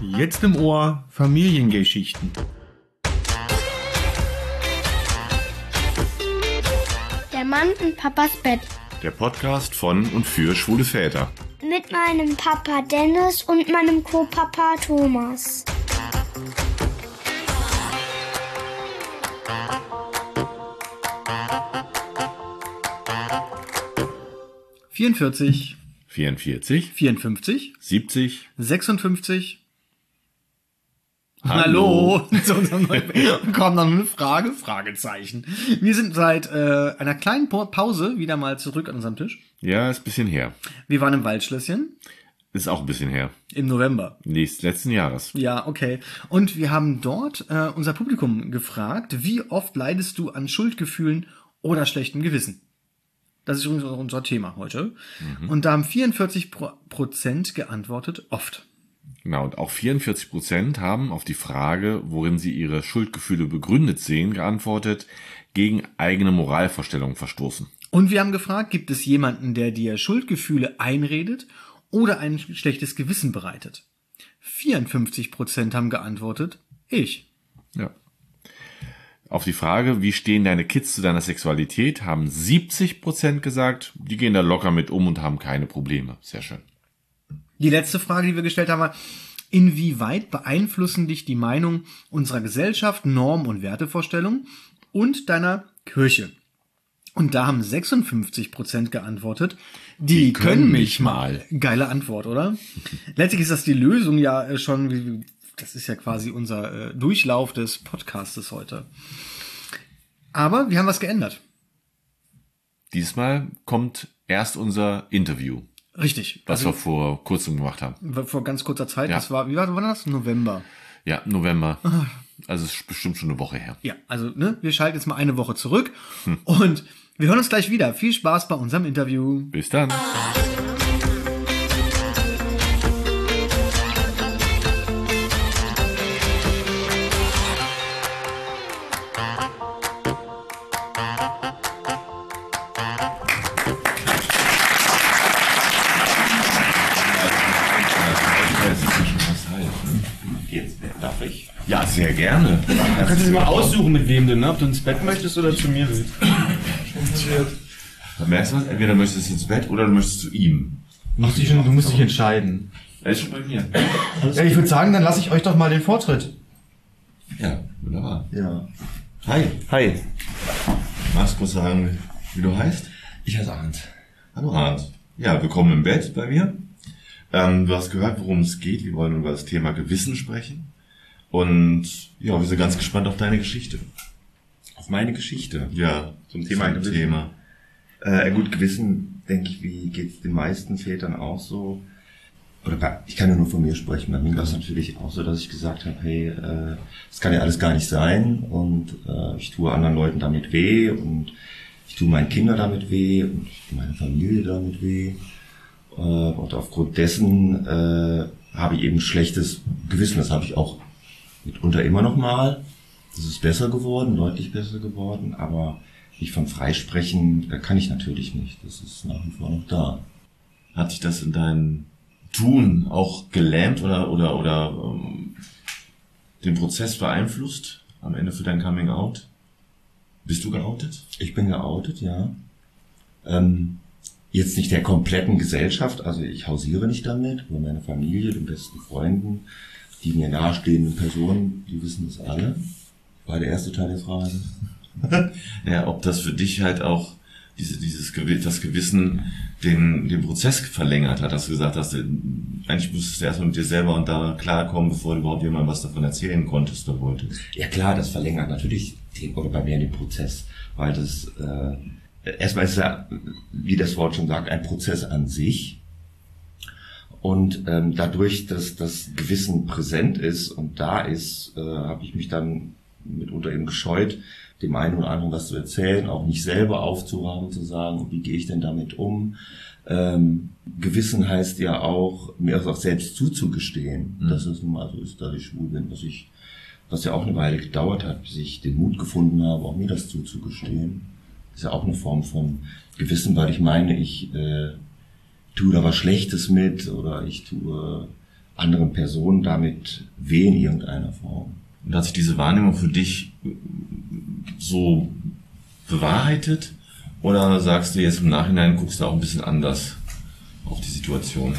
Jetzt im Ohr Familiengeschichten. Der Mann in Papas Bett. Der Podcast von und für schwule Väter. Mit meinem Papa Dennis und meinem Co-Papa Thomas. Vierundvierzig, 44, vierundfünfzig, 70. sechsundfünfzig. Hallo. Hallo. Zu unserem neuen- Kommt noch eine Frage? Fragezeichen. Wir sind seit äh, einer kleinen Pa- Pause wieder mal zurück an unserem Tisch. Ja, ist ein bisschen her. Wir waren im Waldschlösschen Ist auch ein bisschen her. im November. Nächst, letzten Jahres. Ja, okay. Und wir haben dort äh, unser Publikum gefragt, wie oft leidest du an Schuldgefühlen oder schlechtem Gewissen? Das ist übrigens auch unser Thema heute. Und da haben 44 Pro Prozent geantwortet, oft. Genau, und auch 44 Prozent haben auf die Frage, worin sie ihre Schuldgefühle begründet sehen, geantwortet, gegen eigene Moralvorstellungen verstoßen. Und wir haben gefragt, gibt es jemanden, der dir Schuldgefühle einredet oder ein schlechtes Gewissen bereitet? 54 Prozent haben geantwortet, ich. Ja. Auf die Frage, wie stehen deine Kids zu deiner Sexualität, haben 70 Prozent gesagt, die gehen da locker mit um und haben keine Probleme. Sehr schön. Die letzte Frage, die wir gestellt haben, war, inwieweit beeinflussen dich die Meinung unserer Gesellschaft, Norm- und Wertevorstellungen und deiner Kirche? Und da haben 56 Prozent geantwortet, die, können mich mal. Geile Antwort, oder? Letztlich ist das die Lösung ja äh, schon, das ist ja quasi unser äh, Durchlauf des Podcastes heute. Aber wir haben was geändert. Diesmal kommt erst unser Interview, Richtig. was Also, wir vor kurzem gemacht haben. vor ganz kurzer Zeit, Ja. das war, wie war, war das? November. Ja, November. Also es ist bestimmt schon eine Woche her. Ja, also ne, wir schalten jetzt mal eine Woche zurück und wir hören uns gleich wieder. Viel Spaß bei unserem Interview. Bis dann. Gerne. Kannst du dir mal aussuchen, mit wem du, ne? Ob du ins Bett möchtest oder zu mir willst. Merkst du was? Entweder möchtest du ins Bett oder du möchtest zu ihm. Du musst dich, du musst dich entscheiden. Er ist schon bei mir. Ja, ich würde sagen, dann lasse ich euch doch mal den Vortritt. Ja, wunderbar. Ja. Hi. Hi, Magst du kurz sagen, wie du heißt? ich heiße Arndt. Hallo Arndt. Ja, willkommen im Bett bei mir. Ähm, du hast gehört, worum es geht. Wir wollen über das Thema Gewissen sprechen. Und ja, wir sind ganz gespannt auf deine Geschichte. Auf meine Geschichte. Ja, Zum Thema zum. Thema. Äh, gut, Gewissen, denke ich, wie geht's den meisten Vätern auch so? Oder ich kann ja nur von mir sprechen. Bei mir war es natürlich auch so, dass ich gesagt habe, hey, äh, das kann ja alles gar nicht sein und äh, ich tue anderen Leuten damit weh und ich tue meinen Kindern damit weh und ich tue meiner Familie damit weh. Äh, und aufgrund dessen äh, habe ich eben schlechtes Gewissen. Das habe ich auch mitunter immer noch mal. Das ist besser geworden, deutlich besser geworden, aber nicht von freisprechen äh, kann ich natürlich nicht. Das ist nach wie vor noch da. Hat dich das in deinem Tun auch gelähmt oder oder oder ähm, den Prozess beeinflusst am Ende für dein Coming Out? Bist du geoutet? Ich bin geoutet, ja. Ähm, jetzt nicht der kompletten Gesellschaft, also ich hausiere nicht damit, nur meine Familie, den besten Freunden, die mir nahestehenden Personen, die wissen das alle. War der erste Teil der Frage. Ja, ob das für dich halt auch diese, dieses das Gewissen den, den Prozess verlängert hat, dass du gesagt hast, eigentlich müsstest du erstmal mit dir selber und da klarkommen, bevor du überhaupt jemandem was davon erzählen konntest oder wolltest. Ja klar, das verlängert natürlich den, oder bei mir den Prozess, weil das äh, erstmal ist ja, wie das Wort schon sagt, ein Prozess an sich. Und ähm, dadurch, dass das Gewissen präsent ist und da ist, äh, habe ich mich dann mitunter eben gescheut, dem einen oder anderen was zu erzählen, auch nicht selber aufzurahmen, zu sagen, wie gehe ich denn damit um. Ähm, Gewissen heißt ja auch, mir das auch selbst zuzugestehen, dass es nun mal so ist, dass ich schwul bin, was ich was ja auch eine Weile gedauert hat, bis ich den Mut gefunden habe, auch mir das zuzugestehen. Ist ja auch eine Form von Gewissen, weil ich meine, ich äh, tue da was Schlechtes mit oder ich tue anderen Personen damit weh in irgendeiner Form. Und hat sich diese Wahrnehmung für dich so bewahrheitet? Oder sagst du jetzt im Nachhinein, guckst du auch ein bisschen anders auf die Situation?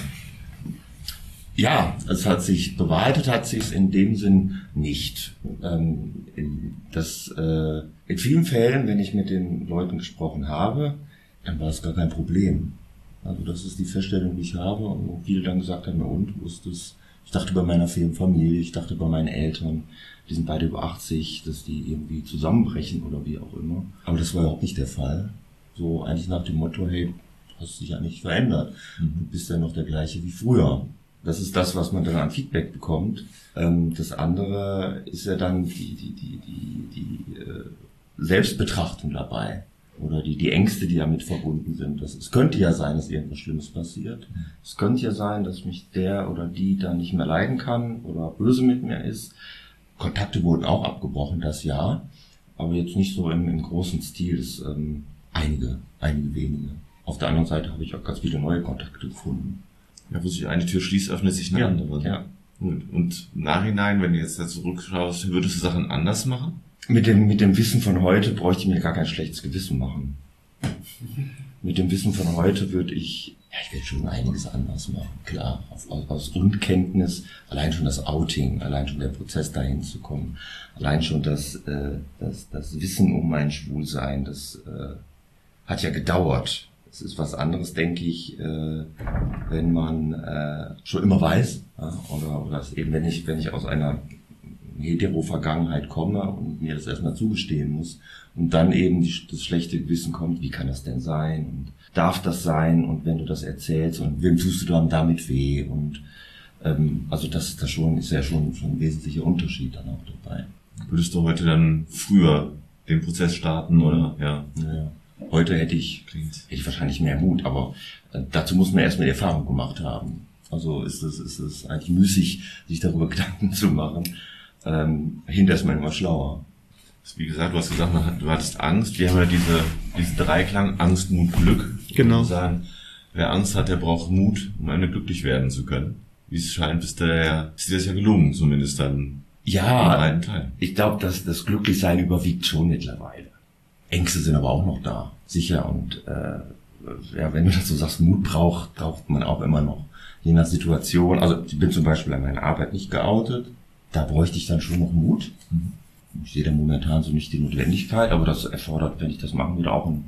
Ja, es hat sich bewahrheitet, hat sich in dem Sinn nicht. Ähm, in, das, äh, in vielen Fällen, wenn ich mit den Leuten gesprochen habe, dann war es gar kein Problem. Also das ist die Feststellung, die ich habe. Und wo viele dann gesagt haben, und, wo ist das? Ich dachte bei meiner Familie, ich dachte bei meinen Eltern, die sind beide über 80, dass die irgendwie zusammenbrechen oder wie auch immer. Aber das war überhaupt nicht der Fall. So eigentlich nach dem Motto, hey, hast dich ja nicht verändert. Du bist ja noch der gleiche wie früher. Das ist das, was man dann an Feedback bekommt. Ähm, das andere ist ja dann die, die, die, die, die äh, Selbstbetrachtung dabei. Oder die, die Ängste, die damit verbunden sind. Das, es könnte ja sein, dass irgendwas Schlimmes passiert. Es könnte ja sein, dass mich der oder die dann nicht mehr leiden kann oder böse mit mir ist. Kontakte wurden auch abgebrochen, das ja. Aber jetzt nicht so im, im großen Stil. Das, ähm, einige, einige wenige. Auf der anderen Seite habe ich auch ganz viele neue Kontakte gefunden. Ja, wo sich eine Tür schließt, öffnet sich eine andere. ja. Gut. Und im Nachhinein, wenn du jetzt da zurückschaust, würdest du Sachen anders machen? Mit dem, mit dem Wissen von heute bräuchte ich mir gar kein schlechtes Gewissen machen. Mit dem Wissen von heute würde ich, ja, ich werde schon einiges anders machen, klar. Aus, aus, Unkenntnis, allein schon das Outing, allein schon der Prozess dahin zu kommen, allein schon das, äh, das, das Wissen um mein Schwulsein, das äh, hat ja gedauert. Es ist was anderes, denke ich, äh, wenn man äh, schon immer weiß, ja, oder, oder eben wenn ich, wenn ich aus einer Hetero-Vergangenheit komme und mir das erstmal zugestehen muss und dann eben die, das schlechte Gewissen kommt, wie kann das denn sein und darf das sein und wenn du das erzählst und wem tust du dann damit weh und ähm, also das ist da schon ist ja schon, schon ein wesentlicher Unterschied dann auch dabei. Würdest du heute dann früher den Prozess starten oder ja? Naja. Heute hätte ich, hätte ich wahrscheinlich mehr Mut, aber äh, dazu muss man erstmal die Erfahrung gemacht haben. Also ist es, ist es eigentlich müßig, sich darüber Gedanken zu machen. Ähm, hinter ist man immer schlauer. Wie gesagt, du hast gesagt, du hattest Angst. Wir haben ja diese, diesen Dreiklang Angst, Mut, Glück. Genau. Und sagen, wer Angst hat, der braucht Mut, um Ende glücklich werden zu können. Wie es scheint, ist, der, ist dir das ja gelungen, zumindest dann im Ja, ich glaube, dass das Glücklichsein überwiegt schon mittlerweile. Ängste sind aber auch noch da, sicher. Und äh, ja, wenn du das so sagst, Mut braucht, braucht man auch immer noch. Je nach Situation. Also ich bin zum Beispiel an meiner Arbeit nicht geoutet. Da bräuchte ich dann schon noch Mut. Ich sehe da momentan so nicht die Notwendigkeit, aber das erfordert, wenn ich das machen würde, auch ein,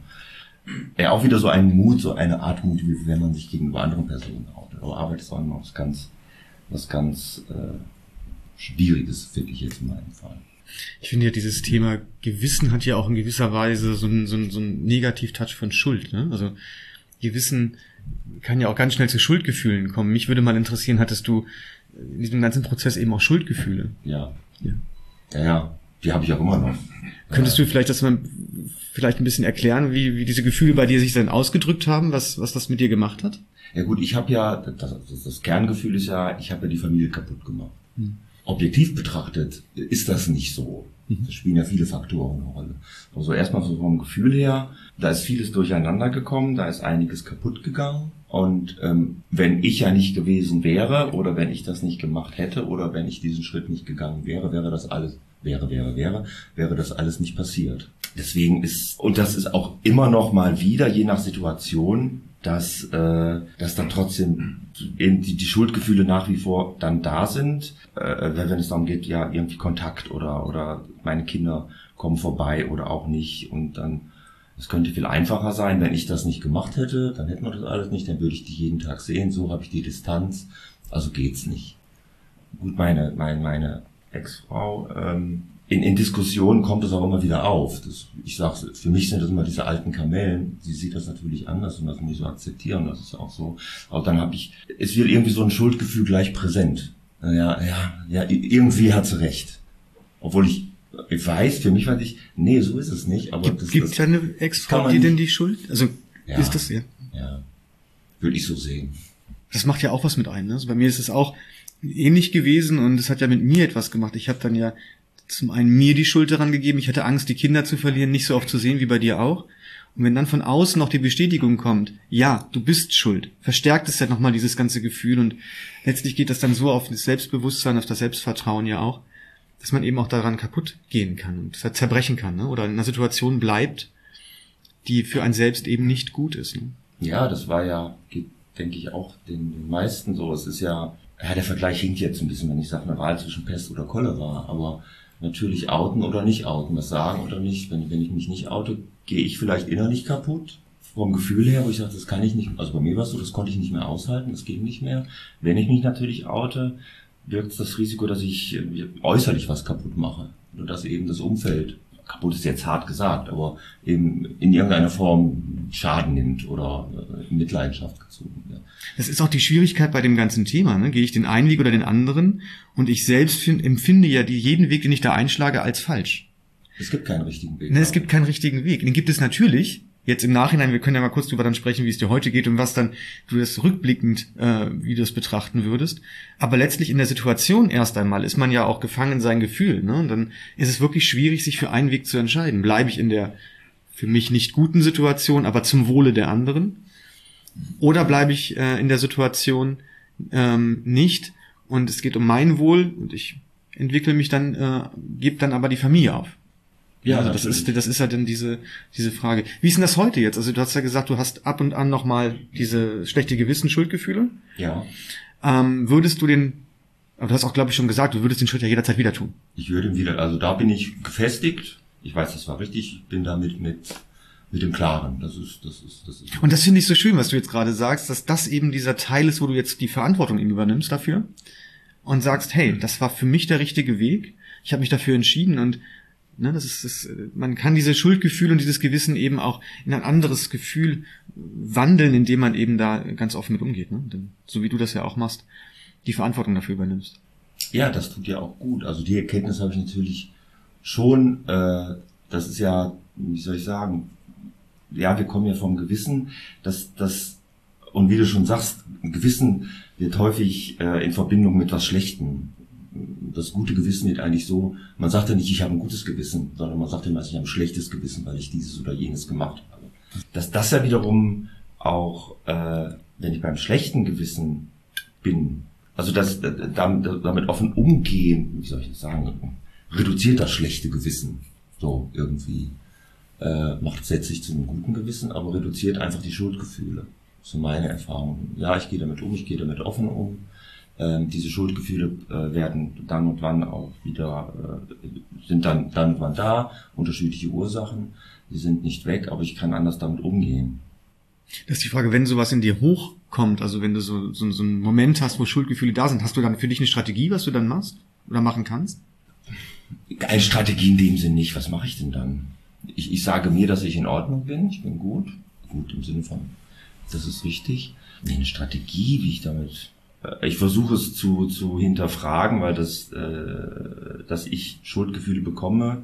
ja, auch wieder so einen Mut, so eine Art Mut, wie wenn man sich gegenüber anderen Personen outet. Aber Arbeit ist auch immer was ganz, was ganz äh, Schwieriges, finde ich jetzt in meinem Fall. Ich finde ja, dieses Thema Gewissen hat ja auch in gewisser Weise so ein, so ein, so ein Negativ-Touch von Schuld. Ne? Also Gewissen kann ja auch ganz schnell zu Schuldgefühlen kommen. Mich würde mal interessieren, hattest du in diesem ganzen Prozess eben auch Schuldgefühle? Ja. Ja. Ja, ja. Die habe ich auch immer noch. Könntest du vielleicht das mal vielleicht ein bisschen erklären, wie, wie diese Gefühle bei dir sich dann ausgedrückt haben, was, was das mit dir gemacht hat? Ja gut, ich habe ja, das, das, das Kerngefühl ist ja, ich habe ja die Familie kaputt gemacht. Objektiv betrachtet ist das nicht so. Da spielen ja viele Faktoren eine Rolle. Also erstmal so vom Gefühl her, da ist vieles durcheinander gekommen, da ist einiges kaputt gegangen. Und ähm, wenn ich ja nicht gewesen wäre oder wenn ich das nicht gemacht hätte oder wenn ich diesen Schritt nicht gegangen wäre, wäre das alles, wäre, wäre, wäre, wäre das alles nicht passiert. Deswegen ist, und das ist auch immer noch mal wieder, je nach Situation, dass, äh, dass dann trotzdem eben die, die Schuldgefühle nach wie vor dann da sind, äh, wenn es darum geht, ja, irgendwie Kontakt oder, oder meine Kinder kommen vorbei oder auch nicht und dann es könnte viel einfacher sein, wenn ich das nicht gemacht hätte, dann hätten wir das alles nicht, dann würde ich die jeden Tag sehen, so habe ich die Distanz, also geht's nicht. Gut, meine, meine, meine Ex-Frau, ähm, in, in Diskussionen kommt es auch immer wieder auf. Das, ich sag's, für mich sind das immer diese alten Kamellen. Sie sieht das natürlich anders und das muss ich so akzeptieren, das ist auch so. Aber dann habe ich, es wird irgendwie so ein Schuldgefühl gleich präsent. Ja, ja, ja, irgendwie hat sie recht. Obwohl ich, ich weiß, für mich weiß ich, nee, so ist es nicht. Aber Gibt, das, gibt das, deine Ex-Frau dir denn die Schuld? Also Ja. ist das ja. ja, würde ich so sehen. Das macht ja auch was mit ein. Ne? Also bei mir ist es auch ähnlich gewesen und es hat ja mit mir etwas gemacht. Ich habe dann ja zum einen mir die Schuld daran gegeben. Ich hatte Angst, die Kinder zu verlieren, nicht so oft zu sehen wie bei dir auch. Und wenn dann von außen noch die Bestätigung kommt, ja, du bist schuld, verstärkt es ja nochmal dieses ganze Gefühl und letztlich geht das dann so auf das Selbstbewusstsein, auf das Selbstvertrauen ja auch, dass man eben auch daran kaputt gehen kann und zerbrechen kann, ne? oder in einer Situation bleibt, die für ein selbst eben nicht gut ist. Ne? Ja, das war ja, denke ich, auch den, den meisten so. Es ist ja, ja, der Vergleich hinkt jetzt ein bisschen, wenn ich sage, eine Wahl zwischen Pest oder Cholera, aber natürlich outen oder nicht outen, was sagen oder nicht. Wenn, wenn ich mich nicht oute, gehe ich vielleicht innerlich kaputt. Vom Gefühl her, wo ich sage, das kann ich nicht, also bei mir war es so, das konnte ich nicht mehr aushalten, das ging nicht mehr. Wenn ich mich natürlich oute, birgt das Risiko, dass ich äh, äußerlich was kaputt mache. Oder dass eben das Umfeld, kaputt ist jetzt hart gesagt, aber eben in irgendeiner Form Schaden nimmt oder äh, in Mitleidenschaft gezogen wird. Das ist auch die Schwierigkeit bei dem ganzen Thema. Ne? Gehe ich den einen Weg oder den anderen? Und ich selbst find, empfinde ja die, jeden Weg, den ich da einschlage, als falsch. Es gibt keinen richtigen Weg. Ne, es gibt keinen richtigen Weg. Den gibt es natürlich. Jetzt im Nachhinein, wir können ja mal kurz drüber dann sprechen, wie es dir heute geht und was dann du das rückblickend, äh, wie du es betrachten würdest. Aber letztlich in der Situation erst einmal ist man ja auch gefangen in sein Gefühl. Ne? Und dann ist es wirklich schwierig, sich für einen Weg zu entscheiden. Bleibe ich in der für mich nicht guten Situation, aber zum Wohle der anderen? Oder bleibe ich äh, in der Situation ähm, nicht und es geht um mein Wohl und ich entwickle mich dann, äh, gebe dann aber die Familie auf. Ja, also das ist, das ist ja dann diese, diese Frage. Wie ist denn das heute jetzt? Also du hast ja gesagt, du hast ab und an nochmal diese schlechte Gewissen, Schuldgefühle. Ja. Ähm, würdest du den, aber du hast auch, glaube ich, schon gesagt, du würdest den Schritt ja jederzeit wieder tun. Ich würde ihn wieder, also da bin ich gefestigt. Ich weiß, das war richtig. Ich bin damit mit, mit dem Klaren. Das ist, das ist, das ist. Und das finde ich so schön, was du jetzt gerade sagst, dass das eben dieser Teil ist, wo du jetzt die Verantwortung eben übernimmst dafür und sagst, hey, das war für mich der richtige Weg. Ich habe mich dafür entschieden und Ne, das ist, das, man kann diese Schuldgefühl und dieses Gewissen eben auch in ein anderes Gefühl wandeln, indem man eben da ganz offen mit umgeht. Ne? Denn, so wie du das ja auch machst, die Verantwortung dafür übernimmst. Ja, das tut ja auch gut. Also die Erkenntnis habe ich natürlich schon. Äh, das ist ja, wie soll ich sagen, ja, wir kommen ja vom Gewissen, dass das und wie du schon sagst, Gewissen wird häufig äh, in Verbindung mit was Schlechtem das gute Gewissen wird eigentlich so, man sagt ja nicht, ich habe ein gutes Gewissen, sondern man sagt immer, ich habe ein schlechtes Gewissen, weil ich dieses oder jenes gemacht habe. Dass das ja wiederum auch, äh, wenn ich beim schlechten Gewissen bin, also das, damit, damit offen umgehen, wie soll ich das sagen, reduziert das schlechte Gewissen so irgendwie. Äh, macht setze ich zu einem guten Gewissen, aber reduziert einfach die Schuldgefühle. So meine Erfahrung. Ja, ich gehe damit um, ich gehe damit offen um diese Schuldgefühle äh, werden dann und wann auch wieder, äh, sind dann, dann und wann da, unterschiedliche Ursachen, die sind nicht weg, aber ich kann anders damit umgehen. Das ist die Frage, wenn sowas in dir hochkommt, also wenn du so, so, so einen Moment hast, wo Schuldgefühle da sind, hast du dann für dich eine Strategie, was du dann machst oder machen kannst? Eine Strategie in dem Sinn nicht. Was mache ich denn dann? Ich, ich sage mir, dass ich in Ordnung bin, ich bin gut. Gut im Sinne von, das ist wichtig. Nee, eine Strategie, wie ich damit äh, ich versuche es zu, zu hinterfragen, weil das, äh, dass ich Schuldgefühle bekomme,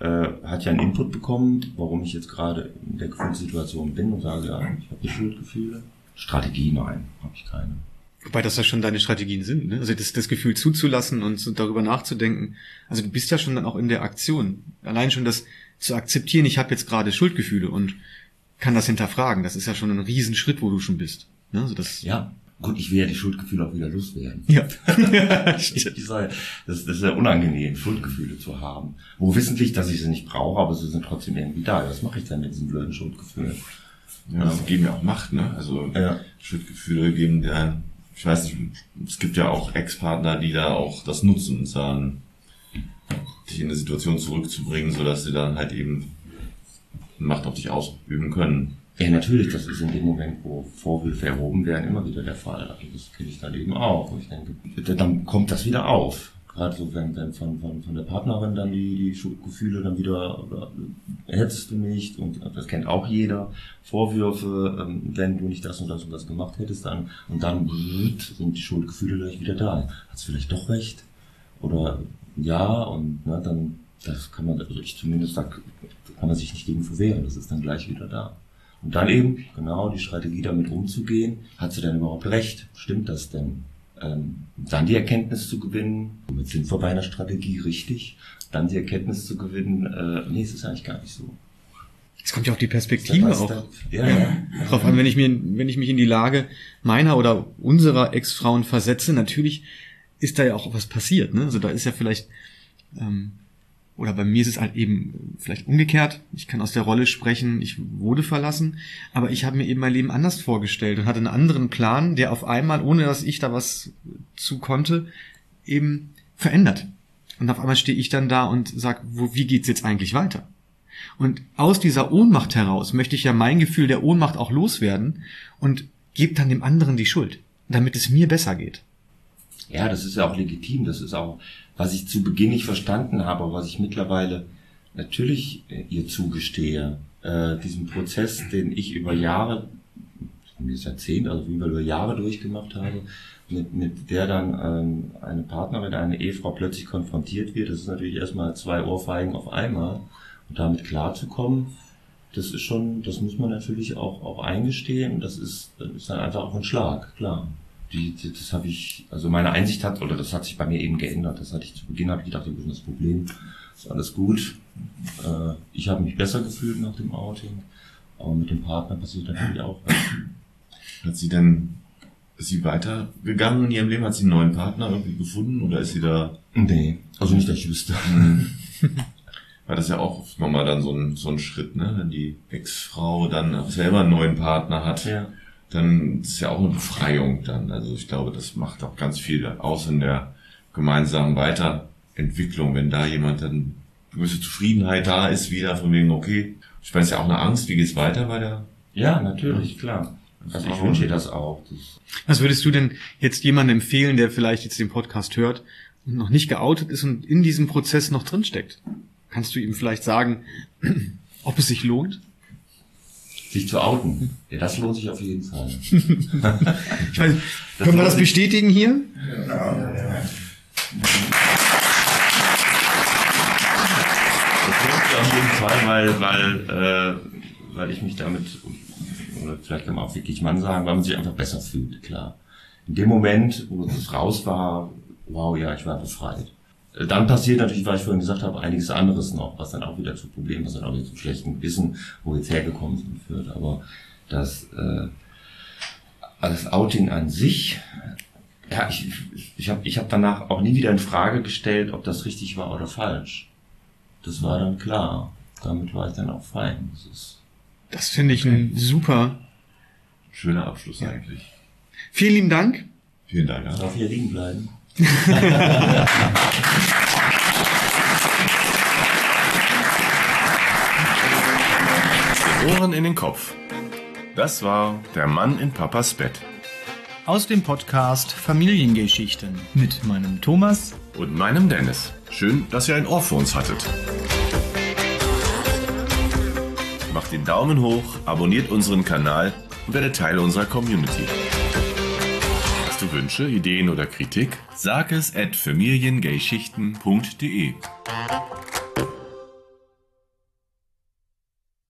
äh, hat ja einen Input bekommen, warum ich jetzt gerade in der Gefühlssituation bin und sage, ja, ich habe Schuldgefühle. Strategie, nein, habe ich keine. Wobei das ja schon deine Strategien sind, ne? Also das, das Gefühl zuzulassen und so darüber nachzudenken. Also du bist ja schon dann auch in der Aktion. Allein schon das zu akzeptieren, ich habe jetzt gerade Schuldgefühle und kann das hinterfragen, das ist ja schon ein Riesenschritt, wo du schon bist. Ne? Also das ja, Gut, ich will ja die Schuldgefühle auch wieder loswerden. Ja. das, das ist ja unangenehm, Schuldgefühle zu haben. Wo wissentlich, dass ich sie nicht brauche, aber sie sind trotzdem irgendwie da. Was mache ich denn mit diesen blöden Schuldgefühlen? Ja, sie geben ja auch Macht, ne? Also ja. Schuldgefühle geben dir ein, ich weiß nicht, es gibt ja auch Ex-Partner, die da auch das nutzen und sagen, dich in eine Situation zurückzubringen, sodass sie dann halt eben Macht auf dich ausüben können. Ja, natürlich, das ist in dem Moment, wo Vorwürfe erhoben werden, immer wieder der Fall. Also das kenne ich dann eben auch. Ich denke, dann kommt das wieder auf. Gerade so, wenn, wenn von, von, von der Partnerin dann die, die Schuldgefühle dann wieder, oder hättest du nicht, und das kennt auch jeder, Vorwürfe, ähm, wenn du nicht das und das und das gemacht hättest, dann, und dann sind die Schuldgefühle gleich wieder da. Hast vielleicht doch recht? Oder ja, und na, dann, das kann man, also ich zumindest, da kann man sich nicht gegen verwehren, das ist dann gleich wieder da. Und dann eben, genau, die Strategie damit umzugehen. Hat sie denn überhaupt recht? Stimmt das denn? Ähm, dann die Erkenntnis zu gewinnen, damit sind wir bei einer Strategie richtig. Dann die Erkenntnis zu gewinnen, äh, nee, es ist eigentlich gar nicht so. Es kommt ja auf die Perspektive auch Ja, ja. drauf an, wenn ich mir, wenn ich mich in die Lage meiner oder unserer Ex-Frauen versetze, natürlich ist da ja auch was passiert, ne? Also da ist ja vielleicht, ähm, oder bei mir ist es halt eben vielleicht umgekehrt. Ich kann aus der Rolle sprechen, ich wurde verlassen, aber ich habe mir eben mein Leben anders vorgestellt und hatte einen anderen Plan, der auf einmal, ohne dass ich da was zu konnte, eben verändert. Und auf einmal stehe ich dann da und sag, wo, wie geht's jetzt eigentlich weiter? Und aus dieser Ohnmacht heraus möchte ich ja mein Gefühl der Ohnmacht auch loswerden und gebe dann dem anderen die Schuld, damit es mir besser geht. Ja, das ist ja auch legitim. Das ist auch, was ich zu Beginn nicht verstanden habe, was ich mittlerweile natürlich äh, ihr zugestehe. Äh, diesen Prozess, den ich über Jahre, mir ist Jahrzehnt, also über Jahre durchgemacht habe, mit, mit der dann ähm, eine Partnerin, eine Ehefrau plötzlich konfrontiert wird. Das ist natürlich erstmal zwei Ohrfeigen auf einmal. Und damit klarzukommen, das ist schon, das muss man natürlich auch, auch eingestehen. Das ist, das ist dann einfach auch ein Schlag, klar. Die, das habe ich, also meine Einsicht hat, oder das hat sich bei mir eben geändert. Das hatte ich zu Beginn, habe ich gedacht, das ist das Problem, ist alles gut. Äh, ich habe mich besser gefühlt nach dem Outing. Aber mit dem Partner passiert natürlich auch was. Hat sie denn, ist sie weitergegangen in ihrem Leben? Hat sie einen neuen Partner irgendwie gefunden oder ist sie da, Nee, also nicht, dass ich wüsste. war das ja auch nochmal dann so ein, so ein Schritt, ne? Wenn die Ex-Frau dann auch selber einen neuen Partner hat, Ja. Dann ist ja auch eine Befreiung dann. Also ich glaube, das macht auch ganz viel aus in der gemeinsamen Weiterentwicklung, wenn da jemand dann eine gewisse Zufriedenheit da ist, wieder von wegen, okay, ich meine, es ist ja auch eine Angst, wie geht's weiter bei der Ja, natürlich, klar. Also ich wünsche ihr das auch. Das, Was würdest du denn jetzt jemandem empfehlen, der vielleicht jetzt den Podcast hört und noch nicht geoutet ist und in diesem Prozess noch drinsteckt? Kannst du ihm vielleicht sagen, ob es sich lohnt? Sich zu outen. Ja, das lohnt sich auf jeden Fall. Ich weiß, können wir das bestätigen hier? Das lohnt sich auf jeden Fall, weil, weil, äh, weil ich mich damit, oder vielleicht kann man auch wirklich Mann sagen, weil man sich einfach besser fühlt, klar. In dem Moment, wo es raus war, wow, ja, ich war befreit. Dann passiert natürlich, weil ich vorhin gesagt habe, einiges anderes noch, was dann auch wieder zu Problemen, was dann auch wieder zu schlechten Wissen, wo wir jetzt hergekommen sind, führt. Aber das, äh, das Outing an sich, ja, ich, ich habe ich hab danach auch nie wieder in Frage gestellt, ob das richtig war oder falsch. Das war dann klar. Damit war ich dann auch fein. Das ist Das finde ich ein super. schöner Abschluss eigentlich. Vielen lieben Dank. Vielen Dank. Ja. darf hier liegen bleiben. Ohren in den Kopf. Das war der Mann in Papas Bett. Aus dem Podcast Familiengeschichten mit meinem Thomas. Und meinem Dennis. Schön, dass ihr ein Ohr für uns hattet. Macht den Daumen hoch, abonniert unseren Kanal und werdet Teil unserer Community. Du Wünsche, Ideen oder Kritik? Sag es at familiengeschichten.de.